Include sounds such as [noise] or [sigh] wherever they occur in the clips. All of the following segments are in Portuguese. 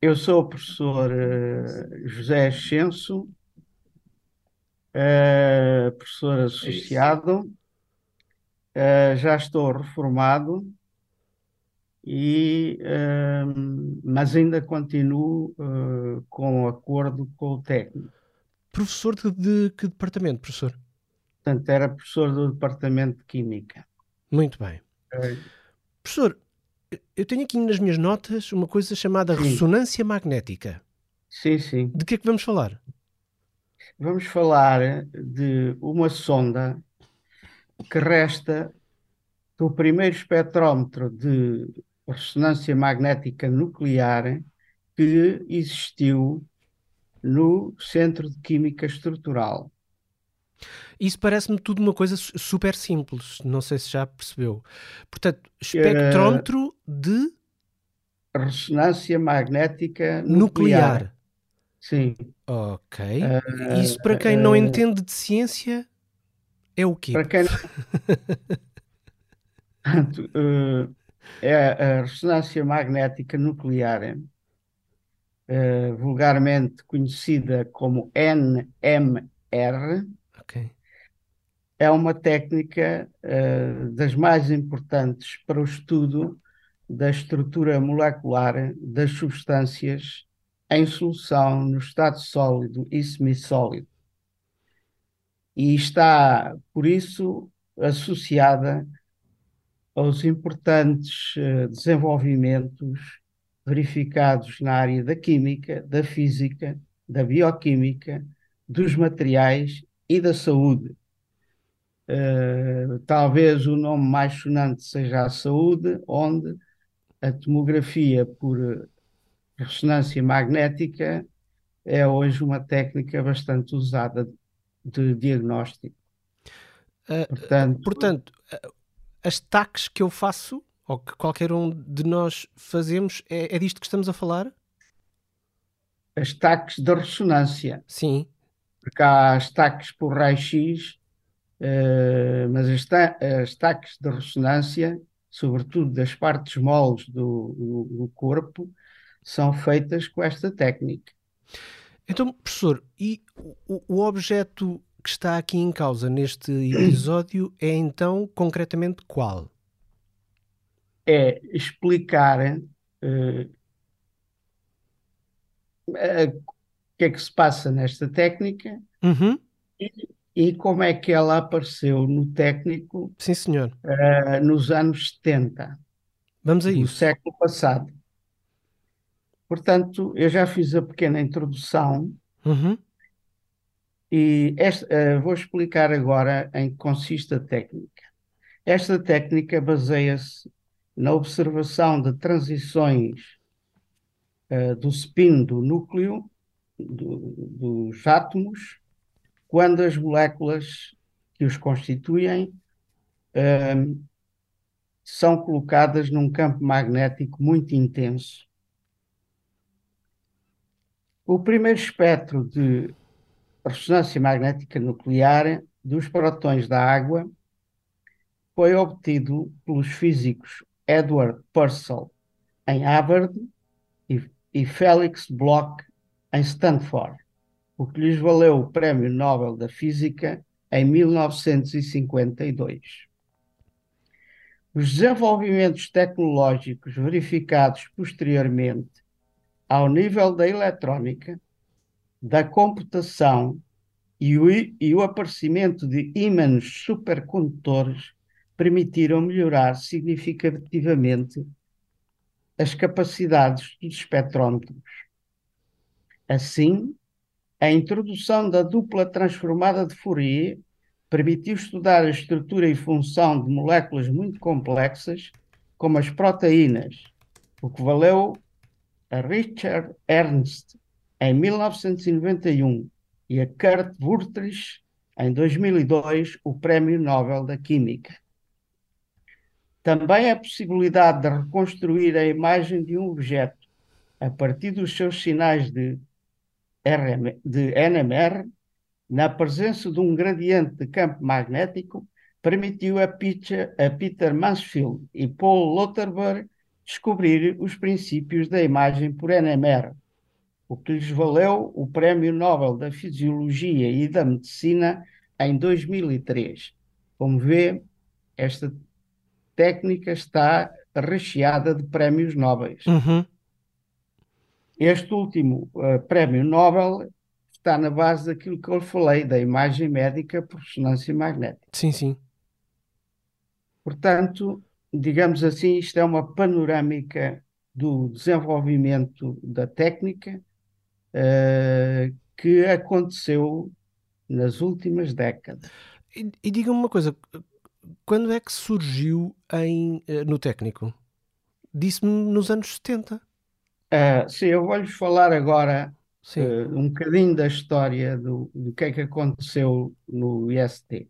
Eu sou o professor uh, José Ascenso, uh, professor associado, uh, já estou reformado, e, mas ainda continuo com acordo com o técnico. Professor de, de que departamento, professor? Portanto, era professor do departamento de Química. Muito bem. Professor, eu tenho aqui nas minhas notas uma coisa chamada sim. ressonância magnética. Sim, sim. De que é que vamos falar? Vamos falar de uma sonda que resta do primeiro espectrómetro de ressonância magnética nuclear que existiu no Centro de Química Estrutural. Isso parece-me tudo uma coisa super simples, não sei se já percebeu. Portanto, espectrómetro uh, de ressonância magnética nuclear. nuclear. Sim. Ok. Uh, Isso para quem uh, não entende de ciência é o quê? Para quem não... [laughs] é a ressonância magnética nuclear, vulgarmente conhecida como NMR. Okay é uma técnica uh, das mais importantes para o estudo da estrutura molecular das substâncias em solução no estado sólido e semissólido. E está, por isso, associada aos importantes uh, desenvolvimentos verificados na área da química, da física, da bioquímica, dos materiais e da saúde Uh, talvez o nome mais sonante seja a saúde, onde a tomografia por ressonância magnética é hoje uma técnica bastante usada de diagnóstico. Uh, portanto, portanto, as TACs que eu faço, ou que qualquer um de nós fazemos, é, é disto que estamos a falar? As TACs da ressonância. Sim. Porque há as TACs por raio-x Uh, mas as, as taques de ressonância, sobretudo das partes moles do, do, do, corpo, são feitas com esta técnica. Então, professor, e o, o objeto que está aqui em causa neste [clears throat] episódio é então concretamente qual? É explicar uh, que é que se passa nesta técnica uhum. e e como é que ela apareceu no técnico Sim, senhor. Uh, nos anos 70 Vamos a do isso. século passado. Portanto, eu já fiz a pequena introdução uhum. e esta, uh, vou explicar agora em que consiste a técnica. Esta técnica baseia-se na observação de transições uh, do spin do núcleo do, dos átomos quando as moléculas que os constituem um, são colocadas num campo magnético muito intenso. O primeiro espectro de ressonância magnética nuclear dos protões da água foi obtido pelos físicos Edward Purcell em Harvard e, e Felix Bloch em Stanford o que lhes valeu o Prémio Nobel da Física em 1952. Os desenvolvimentos tecnológicos verificados posteriormente ao nível da eletrónica, da computação e o, e o aparecimento de ímãs supercondutores permitiram melhorar significativamente as capacidades dos espectrómetros. Assim, a introdução da dupla transformada de Fourier permitiu estudar a estrutura e função de moléculas muito complexas, como as proteínas, o que valeu a Richard Ernst em 1991 e a Kurt Wurtrich em 2002 o Prémio Nobel da Química. Também a possibilidade de reconstruir a imagem de um objeto a partir dos seus sinais de de NMR, na presença de um gradiente de campo magnético, permitiu a Peter, a Peter Mansfield e Paul Lauterbur descobrir os princípios da imagem por NMR, o que lhes valeu o Prémio Nobel da Fisiologia e da Medicina em 2003. Como vê, esta técnica está recheada de prémios Nobel. Uhum. Este último uh, prémio Nobel está na base daquilo que eu falei, da imagem médica por ressonância magnética. Sim, sim. Portanto, digamos assim, isto é uma panorâmica do desenvolvimento da técnica uh, que aconteceu nas últimas décadas. E, e diga-me uma coisa, quando é que surgiu em, eh, no técnico? Disse-me nos anos 70. Uh, sim, eu vou-lhes falar agora uh, um bocadinho da história do, do que é que aconteceu no IST.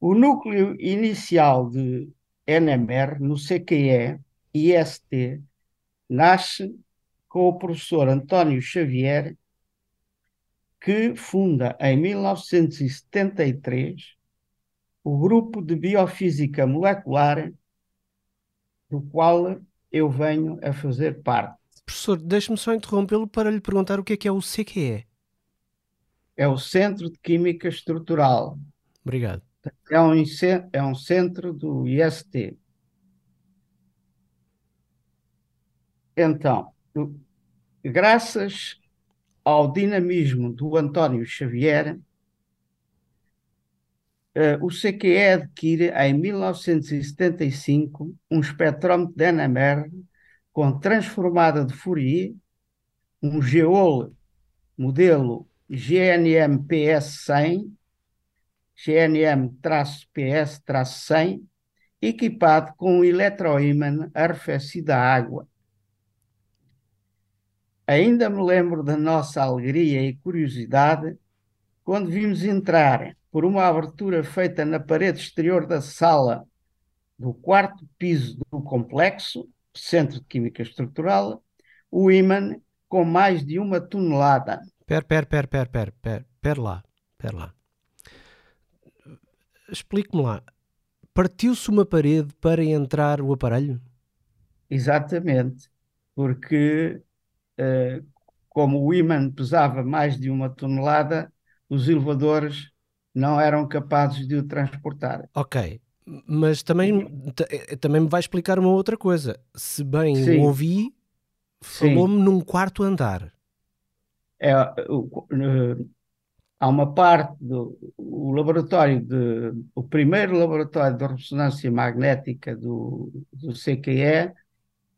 O núcleo inicial de NMR no CQE IST nasce com o professor António Xavier, que funda em 1973 o grupo de biofísica molecular do qual eu venho a fazer parte. Professor, deixe-me só interrompê-lo para lhe perguntar o que é que é o CQE. É o Centro de Química Estrutural. Obrigado. É um, é um centro do IST. Então, graças ao dinamismo do António Xavier, o CQE adquire em 1975 um espectrómetro de NMR com transformada de Fourier, um Geol modelo GNM-PS100, GNM-PS-100, equipado com um eletroímã arrefecido à água. Ainda me lembro da nossa alegria e curiosidade quando vimos entrar por uma abertura feita na parede exterior da sala do quarto piso do complexo, Centro de Química Estrutural, o ímã com mais de uma tonelada. Per, per, per, per, per, per, per lá, per lá. Explique-me lá. Partiu-se uma parede para entrar o aparelho? Exatamente, porque uh, como o ímã pesava mais de uma tonelada, os elevadores não eram capazes de o transportar. Ok, mas também, eh, também me vai explicar uma outra coisa. Se bem Sim. o ouvi, falou-me num quarto andar. É, o, há uma parte do o laboratório de o primeiro laboratório de ressonância magnética do, do CQE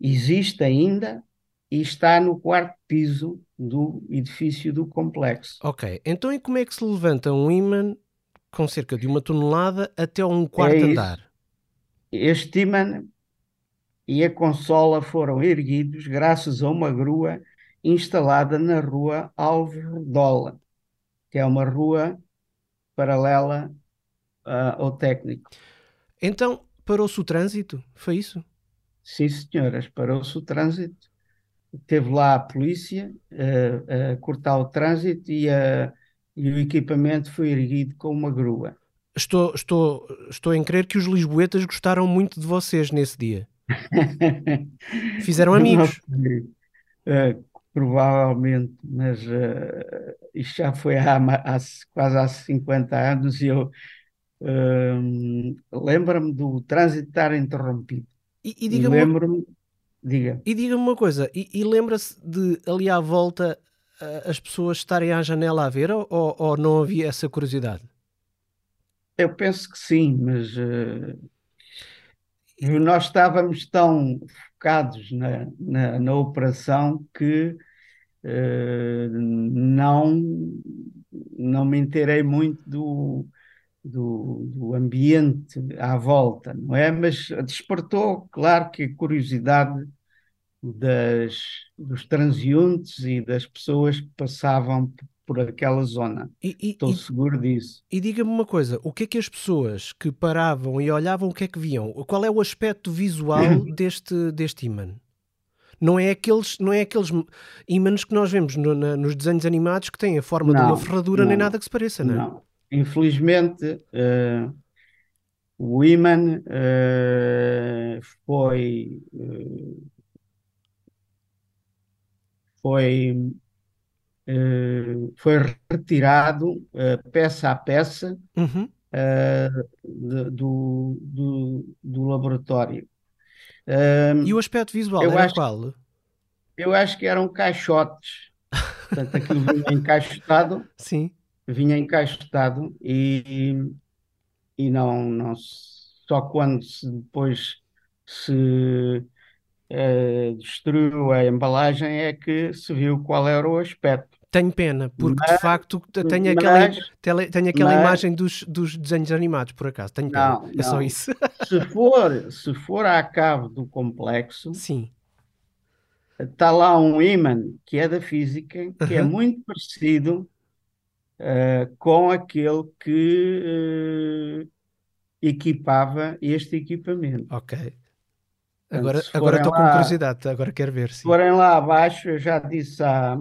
existe ainda e está no quarto piso do edifício do complexo. Ok, então e como é que se levanta um ímã com cerca de uma tonelada até um quarto é andar. Este e a consola foram erguidos graças a uma grua instalada na rua Alves Redola, que é uma rua paralela uh, ao técnico. Então parou-se o trânsito? Foi isso? Sim, senhoras, parou-se o trânsito. Teve lá a polícia uh, a cortar o trânsito e a e o equipamento foi erguido com uma grua. Estou, estou, estou em crer que os lisboetas gostaram muito de vocês nesse dia. [laughs] Fizeram amigos. Uh, provavelmente, mas uh, isto já foi há, há, quase há 50 anos e eu uh, lembro-me do trânsito estar interrompido. E, e diga-me diga. E diga-me uma coisa, e, e lembra-se de ali à volta as pessoas estarem à janela a ver ou, ou não havia essa curiosidade? Eu penso que sim, mas uh, nós estávamos tão focados na, na, na operação que uh, não, não me inteirei muito do, do, do, ambiente à volta, não é? Mas despertou, claro, que curiosidade das, dos transeuntes e das pessoas que passavam por aquela zona. E, e, Estou e, seguro disso. E diga-me uma coisa: o que é que as pessoas que paravam e olhavam, o que é que viam? Qual é o aspecto visual [coughs] deste, deste imã? Não é aqueles, não é aqueles ímãs que nós vemos no, na, nos desenhos animados que têm a forma não, de uma ferradura não, nem nada que se pareça, não é? Não. Infelizmente, uh, O ímã uh, foi, uh, foi, uh, foi retirado peça a peça Uhum. de, do, do, do laboratório. e o aspecto visual eu era acho, qual? Eu acho que eram caixotes. Portanto, aquilo vinha [laughs] encaixotado. Sim. Vinha encaixotado e, e não, não só quando se depois se uh, destruiu a embalagem é que se viu qual era o aspecto. Tenho pena, porque mas, de facto tenho aquela, tenho aquela mas, imagem dos, dos desenhos animados, por acaso. Tenho pena. Não, é não. só isso. [laughs] Se for, se for à cave do complexo, Sim. está lá um ímã que é da física, que é muito parecido uh, com aquele que uh, equipava este equipamento. Ok. Agora, estou com curiosidade, agora quero ver. Se forem lá abaixo, eu já disse à.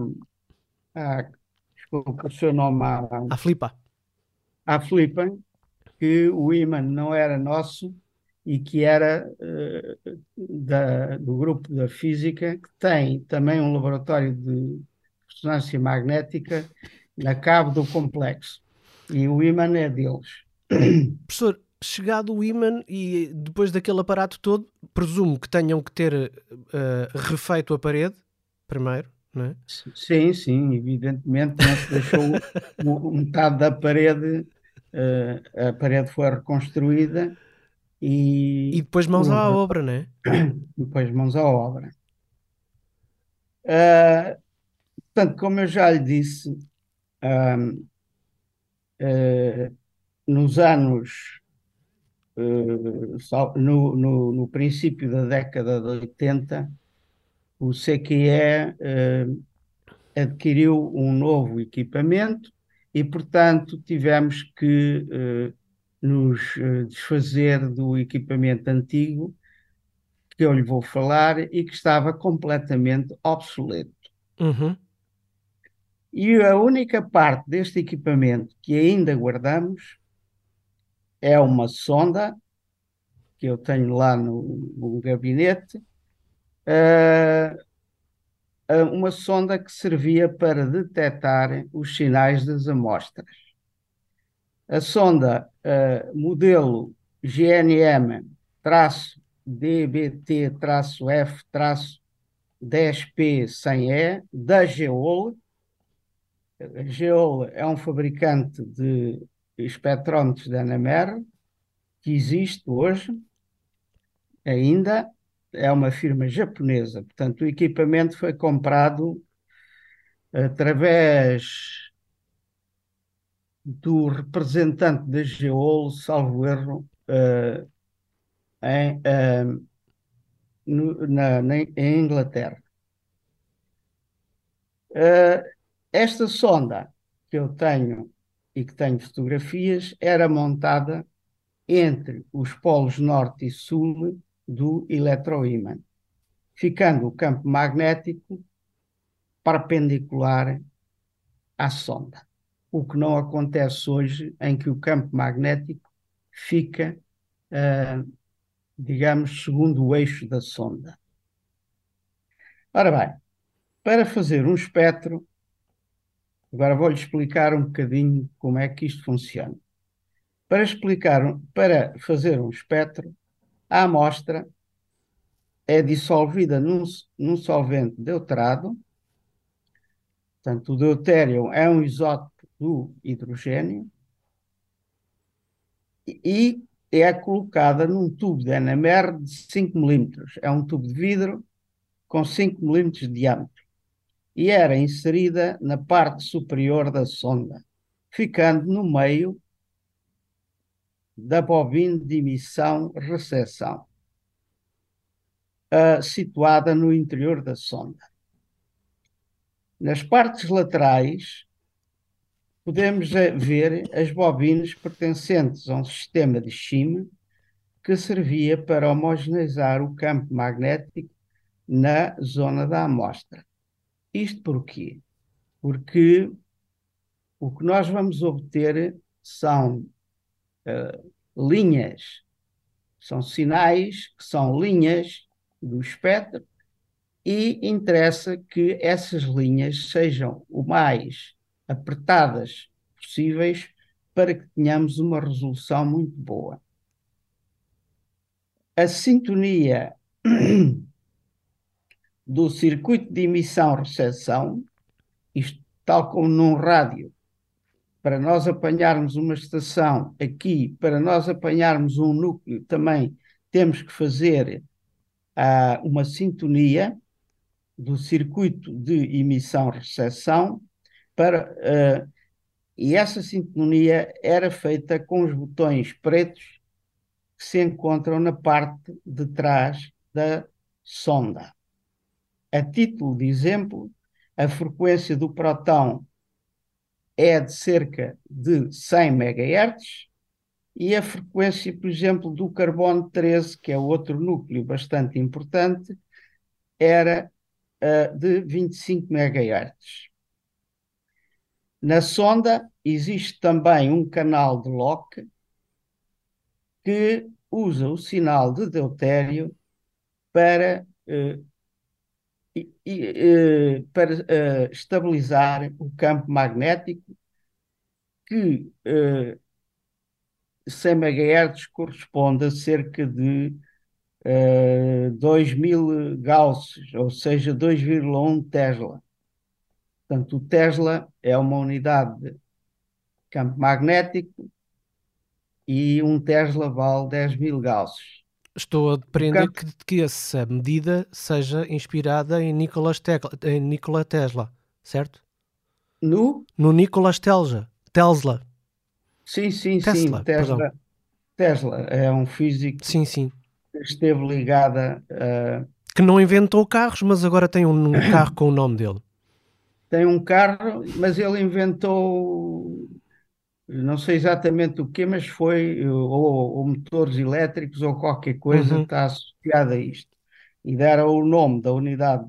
à desculpa o seu nome. À, à Flipa. À Flipa, que o imã não era nosso e que era uh, da, do grupo da física, que tem também um laboratório de ressonância magnética na cabo do complexo. E o imã é deles. Professor, chegado o imã e depois daquele aparato todo, presumo que tenham que ter uh, refeito a parede primeiro, não é? Sim, sim, evidentemente não se deixou metade da parede, uh, a parede foi reconstruída e, e depois mãos à obra, não é? [coughs] Depois mãos à obra. Uh, portanto, como eu já lhe disse, uh, nos anos, no, no, no, princípio da década de 80, o CQE adquiriu um novo equipamento e, portanto, tivemos que nos eh, desfazer do equipamento antigo que eu lhe vou falar e que estava completamente obsoleto. Uhum. E a única parte deste equipamento que ainda guardamos é uma sonda que eu tenho lá no, no gabinete, uh, uma sonda que servia para detectar os sinais das amostras. A sonda uh, modelo GNM-DBT-F-10P100E da Geol. A Geol é um fabricante de espectrómetros da NMR que existe hoje ainda. É uma firma japonesa. Portanto, o equipamento foi comprado através do representante da Geol, salvo erro, uh, em, uh, no, na, na, em Inglaterra. Uh, esta sonda que eu tenho e que tenho fotografias era montada entre os polos norte e sul do eletroímã, ficando o campo magnético perpendicular à sonda o que não acontece hoje, em que o campo magnético fica, uh, digamos, segundo o eixo da sonda. Ora bem, para fazer um espectro, agora vou-lhe explicar um bocadinho como é que isto funciona. Para explicar, para fazer um espectro, a amostra é dissolvida num, num solvente deuterado, portanto, o deutério é um isótopo do hidrogênio e é colocada num tubo de NMR de 5 milímetros. É um tubo de vidro com 5 milímetros de diâmetro e era inserida na parte superior da sonda, ficando no meio da bobina de emissão-recepção, uh, situada no interior da sonda. Nas partes laterais podemos ver as bobinas pertencentes a um sistema de shim que servia para homogeneizar o campo magnético na zona da amostra. Isto porquê? Porque o que nós vamos obter são uh, linhas, são sinais que são linhas do espectro e interessa que essas linhas sejam o mais apertadas possíveis para que tenhamos uma resolução muito boa. A sintonia do circuito de emissão-recepção, isto tal como num rádio, para nós apanharmos uma estação aqui, para nós apanharmos um núcleo, também temos que fazer uh, uma sintonia do circuito de emissão-recepção para uh, e essa sintonia era feita com os botões pretos que se encontram na parte de trás da sonda. A título de exemplo, a frequência do próton é de cerca de 100 MHz e a frequência, por exemplo, do carbono 13, que é outro núcleo bastante importante, era uh, de 25 MHz. Na sonda existe também um canal de Locke que usa o sinal de deutério para, uh, uh, para uh, estabilizar o campo magnético que 100 MHz corresponde a cerca de uh, 2000 Gauss, ou seja, 2,1 Tesla. Portanto, o Tesla é uma unidade de campo magnético e um Tesla vale 10 mil Gauss. Estou a depreender campo... que, que essa medida seja inspirada em Nikola Tesla, em Nikola Tesla certo? No? No Nikola Tesla. Tesla. Sim, sim, Tesla, sim. Tesla, Tesla é um físico sim, sim. que esteve ligada a... Que não inventou carros, mas agora tem um carro com o nome dele. Tem um carro, mas ele inventou não sei exatamente o que, mas foi ou, ou, motores elétricos ou qualquer coisa uhum. está associada a isto. E deram o nome da unidade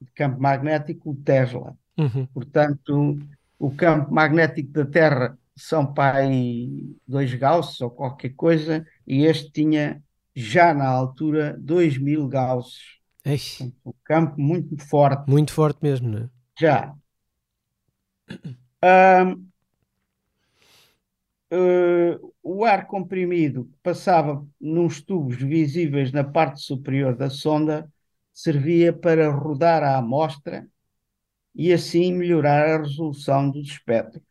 de campo magnético Tesla. Uhum. Portanto, o campo magnético da Terra são para aí 2 Gauss ou qualquer coisa, e este tinha já na altura 2 mil Gauss. Um campo muito forte. Muito forte mesmo, não é? Já. [clears throat] Um, uh, o ar comprimido que passava nos tubos visíveis na parte superior da sonda servia para rodar a amostra e assim melhorar a resolução dos espectros.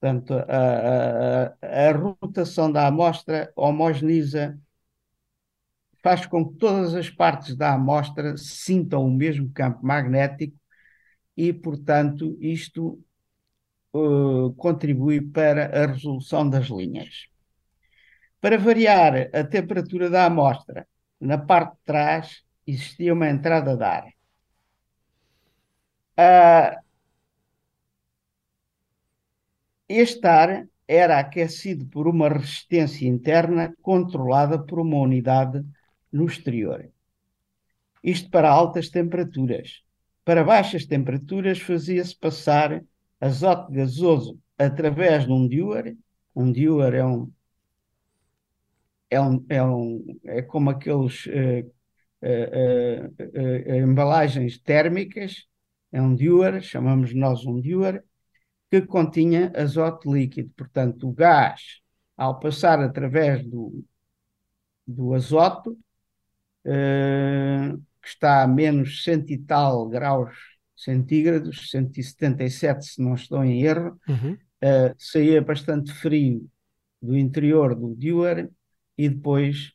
Portanto, a, a, a rotação da amostra homogeneiza faz com que todas as partes da amostra sintam o mesmo campo magnético e, portanto, isto uh, contribui para a resolução das linhas. Para variar a temperatura da amostra, na parte de trás existia uma entrada de ar. Uh, este ar era aquecido por uma resistência interna controlada por uma unidade no exterior. Isto para altas temperaturas. Para baixas temperaturas fazia-se passar azote gasoso através de um dewar. Um dewar é um é, um, é, um, é como aqueles uh, uh, uh, embalagens térmicas, é um dewar, chamamos nós um dewar, que continha azoto líquido. Portanto, o gás, ao passar através do, do azoto, uh, que está a menos cento e tal graus centígrados, 177 se não estou em erro, uhum. uh, saía bastante frio do interior do dewar e depois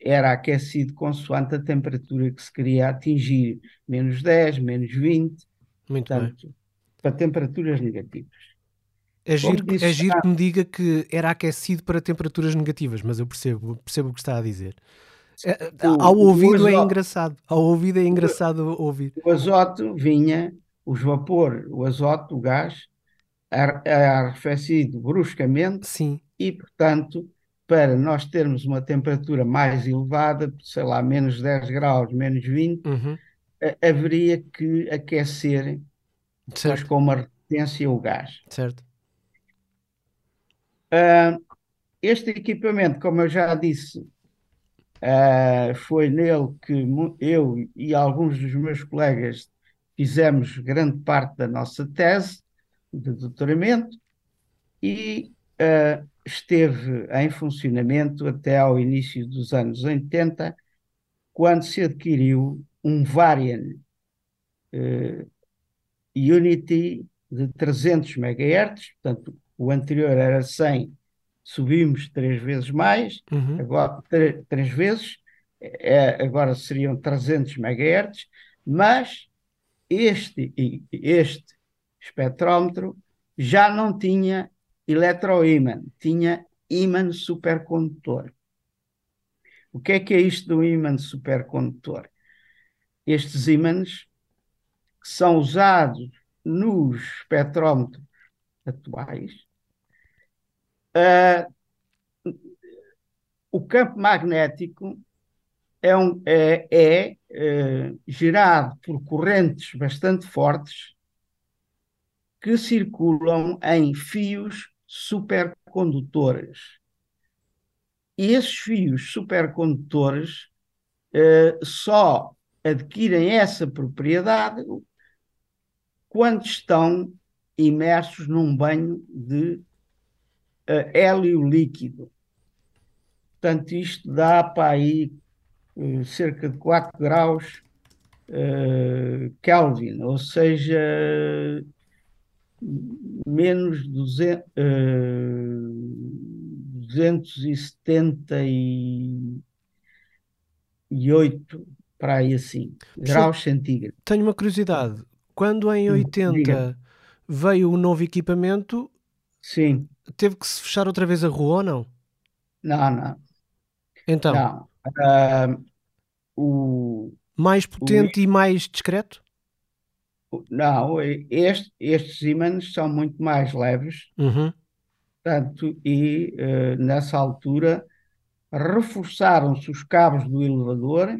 era aquecido consoante a temperatura que se queria atingir, menos 10, menos 20. Muito Portanto, bem para temperaturas negativas. É giro, disse, é giro que me diga que era aquecido para temperaturas negativas, mas eu percebo, percebo o que está a dizer. É, o, ao ouvido é engraçado. Ao ouvido é engraçado ouvir. O azoto vinha, os vapor, o azoto, o gás, é arrefecido bruscamente Sim. e, portanto, para nós termos uma temperatura mais elevada, sei lá, menos 10 graus, menos 20, uhum. haveria que aquecer certo. mas com uma resistência ao gás. Certo. Uh, este equipamento, como eu já disse, uh, foi nele que eu e alguns dos meus colegas fizemos grande parte da nossa tese de doutoramento e uh, esteve em funcionamento até ao início dos anos 80, quando se adquiriu um Varian uh, Unity de 300 MHz, portanto, o anterior era 100, subimos três vezes mais, uhum. agora três vezes, é, agora seriam 300 MHz, mas este, este espectrómetro já não tinha eletroímã, tinha ímã supercondutor. O que é que é isto do ímã supercondutor? Estes ímãs são usados nos espectrómetros atuais. Uh, o campo magnético é, um, é, é uh, gerado por correntes bastante fortes que circulam em fios supercondutores. E esses fios supercondutores uh, só adquirem essa propriedade quando estão imersos num banho de uh, hélio líquido. Portanto, isto dá para aí uh, cerca de 4 graus uh, Kelvin, ou seja, menos 200, uh, 278 para aí assim, graus centígrados. Tenho uma curiosidade. Quando em 80 Diga. veio o novo equipamento, Sim. Teve que se fechar outra vez a rua ou não? Não, não. Então, não. Uh, o, mais potente o... e mais discreto? Não, este, estes ímãs são muito mais leves, uhum. portanto, e uh, nessa altura reforçaram-se os cabos do elevador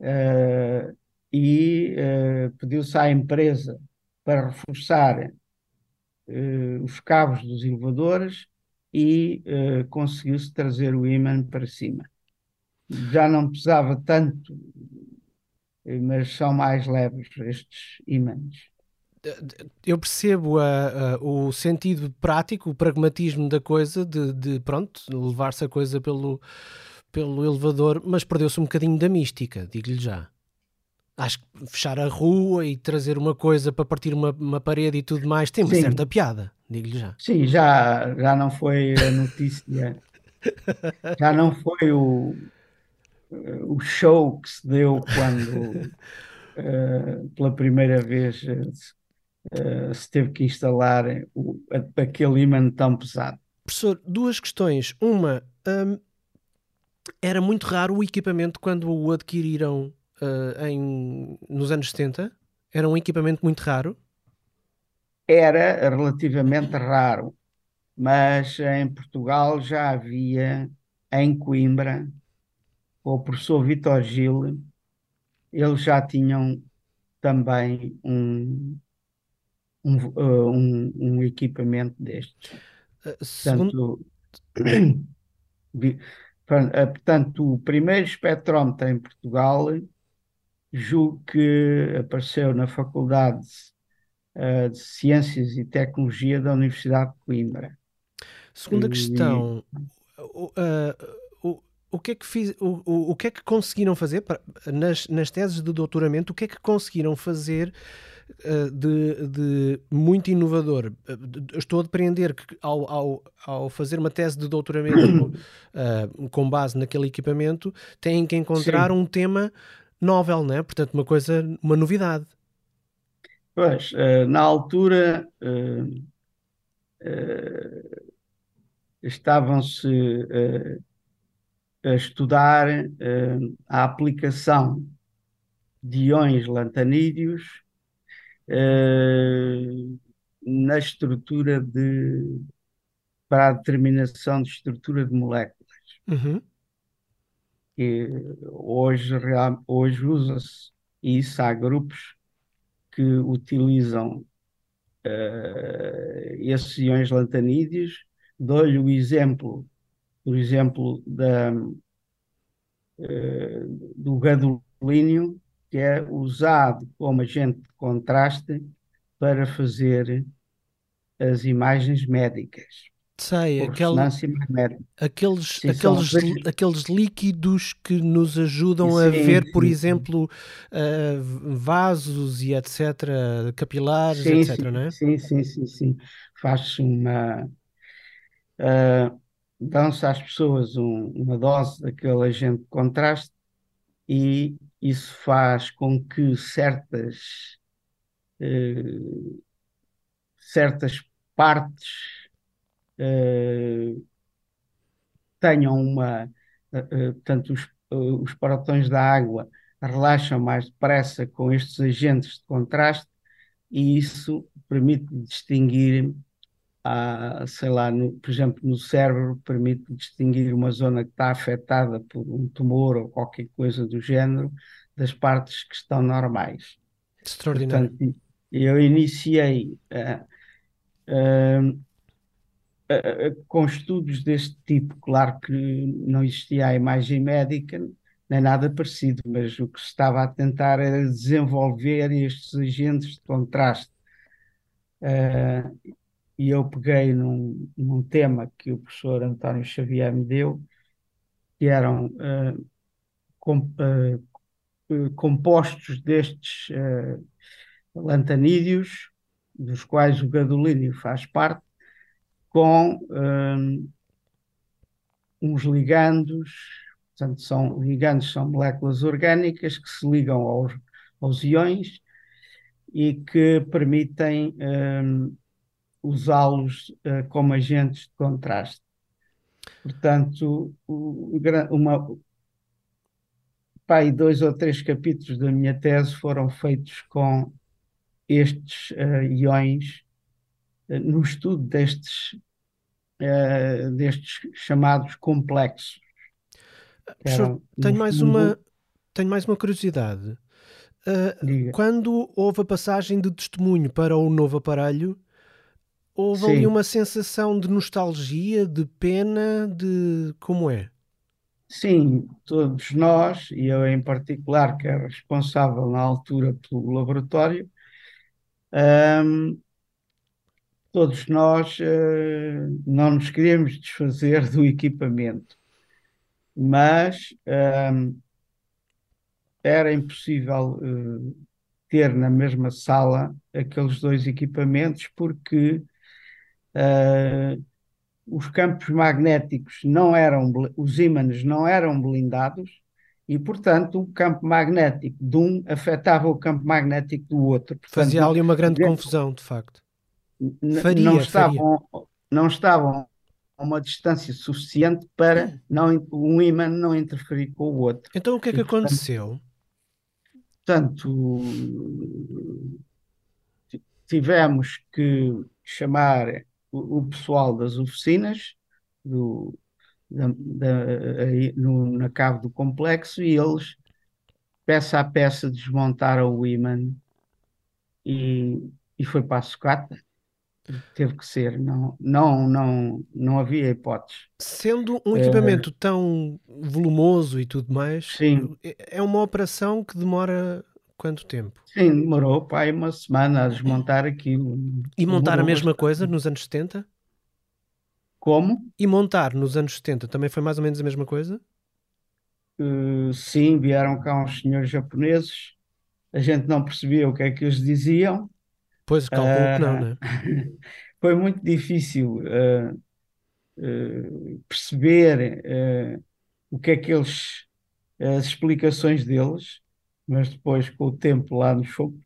uh, e uh, pediu-se à empresa para reforçar uh, os cabos dos elevadores e uh, conseguiu-se trazer o ímã para cima. Já não pesava tanto, mas são mais leves estes ímãs. Eu percebo o sentido prático, o pragmatismo da coisa, de, de pronto, levar-se a coisa pelo, pelo elevador, mas perdeu-se um bocadinho da mística, digo-lhe já acho que fechar a rua e trazer uma coisa para partir uma, uma parede e tudo mais tem uma Sim. certa piada, digo-lhe já. Sim, já, já não foi a notícia, [laughs] já não foi o, o show que se deu quando uh, pela primeira vez uh, se teve que instalar o, aquele imã tão pesado. Professor, duas questões. Uma, um, era muito raro o equipamento quando o adquiriram uh, em, nos anos 70? Era um equipamento muito raro? Era relativamente raro, mas em Portugal já havia, em Coimbra, o professor Vitor Gil, eles já tinham também um, um, uh, um, um equipamento destes. Uh, segundo... Portanto, [coughs] portanto, o primeiro espectrómetro em Portugal julgo que apareceu na Faculdade uh, de Ciências e Tecnologia da Universidade de Coimbra. Segunda e... questão, o, uh, o, o, que é que fiz, o, o, o que é que conseguiram fazer para, nas, nas teses de doutoramento? O que é que conseguiram fazer uh, de, de, muito inovador? estou a depreender que ao, ao, ao, fazer uma tese de doutoramento [coughs] com base naquele equipamento, têm que encontrar Sim. um tema novel, não é? Portanto, uma coisa, uma novidade. Pois, uh, na altura uh, uh, estavam-se a estudar a aplicação de iões lantanídeos na estrutura de para a determinação de estrutura de moléculas. Uhum que hoje, hoje usa-se isso, há grupos que utilizam uh, esses iões lantanídeos Dou-lhe o exemplo, por exemplo, da, do gadolínio, que é usado como agente de contraste para fazer as imagens médicas. Sei, aquele, aqueles, Sim, aqueles, aqueles líquidos que nos ajudam sim, a ver, por sim, exemplo, uh, vasos e etc., capilares, sim, etc., não é? Sim, sim, sim, sim. Faz uma. Uh, Dão-se às pessoas um, uma dose daquele agente de contraste e isso faz com que certas. Uh, certas partes uh, tenham uma. Uh, portanto, os, os parotões da água relaxam mais depressa com estes agentes de contraste e isso permite distinguir, ah, sei lá, no, por exemplo, no cérebro, permite distinguir uma zona que está afetada por um tumor ou qualquer coisa do género das partes que estão normais. Extraordinário. Portanto, eu iniciei uh, uh, com estudos deste tipo, claro que não existia a imagem médica, nem nada parecido, mas o que se estava a tentar era desenvolver estes agentes de contraste. Uh, e eu peguei num, num, tema que o professor António Xavier me deu, que eram uh, com, uh, compostos destes lantanídeos, dos quais o gadolínio faz parte, com um, uns ligandos, portanto, são ligandos, são moléculas orgânicas que se ligam aos, aos íons e que permitem um, usá-los uh, como agentes de contraste. Portanto, uma, pai, dois ou três capítulos da minha tese foram feitos com estes uh, iões, uh, no estudo destes uh, destes chamados complexos. Professor, tenho, mais uma, tenho mais uma curiosidade. Uh, quando houve a passagem de testemunho para o novo aparelho, houve Sim. ali uma sensação de nostalgia, de pena, de como é? Sim, todos nós, e eu em particular, que era responsável na altura pelo laboratório, um, todos nós uh, não nos queríamos desfazer do equipamento, mas uh, era impossível uh, ter na mesma sala aqueles dois equipamentos porque eh, os campos magnéticos não eram, os ímãs não eram blindados e, portanto, o campo magnético de um afetava o campo magnético do outro. Portanto, Fazia ali uma grande confusão, de facto faria, não estavam faria. não estavam a uma distância suficiente para não, um imã não interferir com o outro. Então o que é que e, aconteceu? Portanto, tivemos que chamar o, o pessoal das oficinas do, da, da, no, na cave do complexo e eles, peça a peça, desmontaram o imã e, e foi para a sucata teve que ser, não, não, não, não havia hipótese. Sendo um equipamento uh, tão volumoso e tudo mais, sim. é uma operação que demora quanto tempo? Sim, demorou pai, uma semana a desmontar aquilo. E montar demorou a mesma bastante. coisa nos anos 70? Como? E montar nos anos 70 também foi mais ou menos a mesma coisa? Uh, sim, vieram cá uns senhores japoneses, a gente não percebia o que é que eles diziam, Pois, calculo que não, né? [laughs] Foi muito difícil uh, uh, perceber uh, o que é que eles, as explicações deles, mas depois com o tempo lá nos fomos,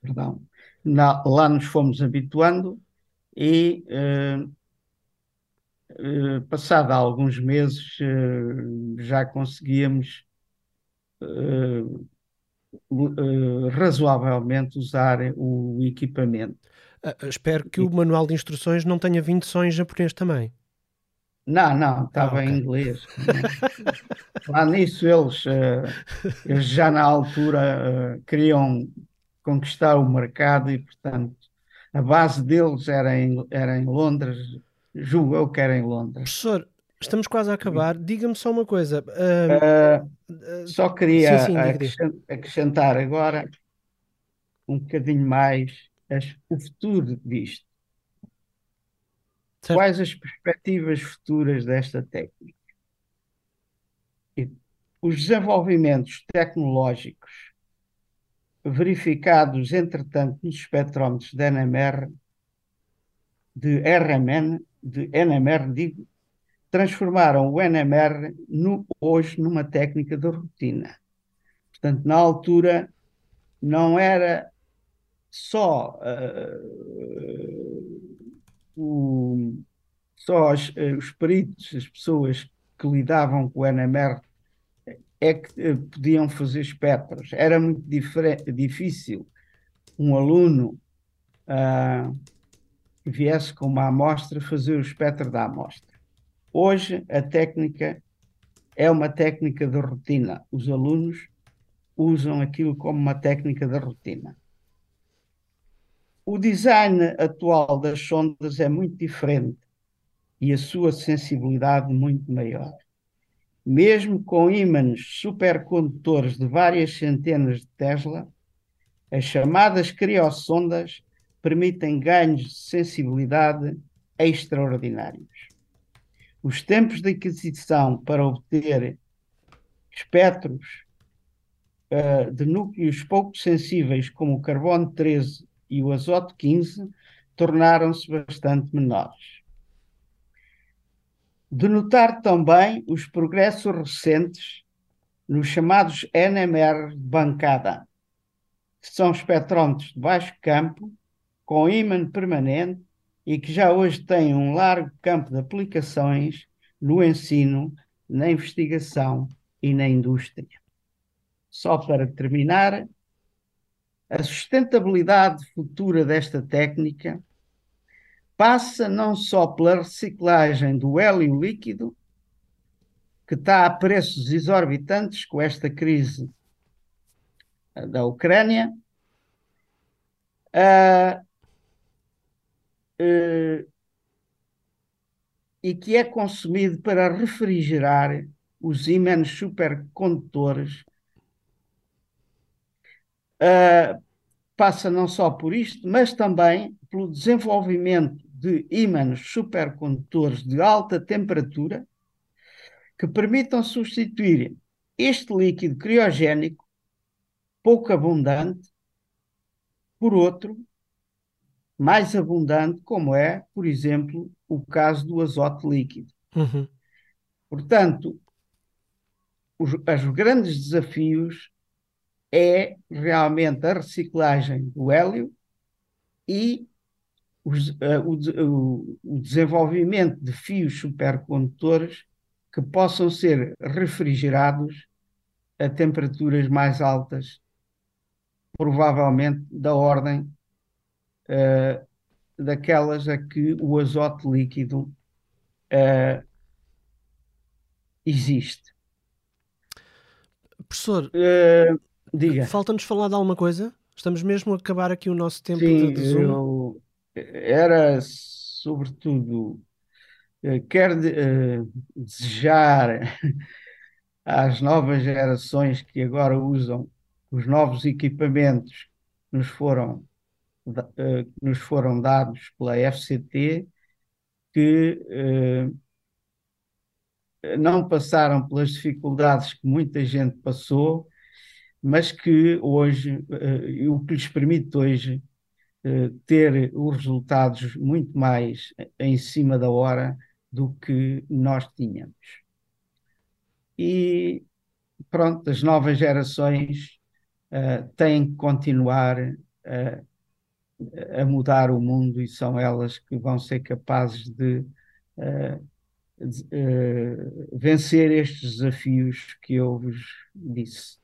perdão, na, lá nos fomos habituando e passado alguns meses já conseguíamos uh, razoavelmente usar o equipamento. Uh, espero que o manual de instruções não tenha vindo só em japonês também. Não, não, estava ah, okay. em inglês. [laughs] Lá nisso, eles, uh, eles, já na altura uh, queriam conquistar o mercado e, portanto, a base deles era em, era em Londres, julgo eu que era em Londres. Professor, estamos quase a acabar. Diga-me só uma coisa. Uh, só queria sim, sim, acrescentar, acrescentar agora um bocadinho mais as, o futuro disto. Certo. Quais as perspectivas futuras desta técnica? E os desenvolvimentos tecnológicos verificados, entretanto, nos espectrómetros de NMR, de RMN, de NMR, digo, transformaram o NMR no, hoje numa técnica de rotina. Portanto, na altura, não era só, uh, o, só os, uh, os peritos, as pessoas que lidavam com o NMR é que uh, podiam fazer espectros. Era muito difícil um aluno que viesse com uma amostra fazer o espectro da amostra. Hoje a técnica é uma técnica de rotina. Os alunos usam aquilo como uma técnica de rotina. O design atual das sondas é muito diferente e a sua sensibilidade muito maior. Mesmo com ímãs supercondutores de várias centenas de Tesla, as chamadas criosondas permitem ganhos de sensibilidade extraordinários. Os tempos de aquisição para obter espectros uh, de núcleos pouco sensíveis como o carbono 13 e o azoto 15 tornaram-se bastante menores. De notar também os progressos recentes nos chamados NMR de bancada, que são espectrómetros de baixo campo, com ímã permanente e que já hoje têm um largo campo de aplicações no ensino, na investigação e na indústria. Só para terminar, a sustentabilidade futura desta técnica passa não só pela reciclagem do hélio líquido, que está a preços exorbitantes com esta crise da Ucrânia, uh, e que é consumido para refrigerar os ímãs supercondutores uh, passa não só por isto, mas também pelo desenvolvimento de ímãs supercondutores de alta temperatura que permitam substituir este líquido criogénico pouco abundante por outro mais abundante, como é, por exemplo, o caso do azoto líquido. Uhum. Portanto, os, os grandes desafios é realmente a reciclagem do hélio e os, uh, o, o, desenvolvimento de fios supercondutores que possam ser refrigerados a temperaturas mais altas, provavelmente da ordem uh, daquelas a que o azoto líquido uh, existe. Professor, uh, Diga. Falta-nos falar de alguma coisa? Estamos mesmo a acabar aqui o nosso tempo Sim, de, de Zoom. Eu, era sobretudo quer de, uh, desejar [laughs] às novas gerações que agora usam os novos equipamentos que nos foram, uh, que nos foram dados pela FCT que uh, não passaram pelas dificuldades que muita gente passou mas que hoje, uh, o que lhes permite hoje uh, ter os resultados muito mais em cima da hora do que nós tínhamos. E pronto, as novas gerações uh, têm que continuar a mudar o mundo e são elas que vão ser capazes de, de vencer estes desafios que eu vos disse.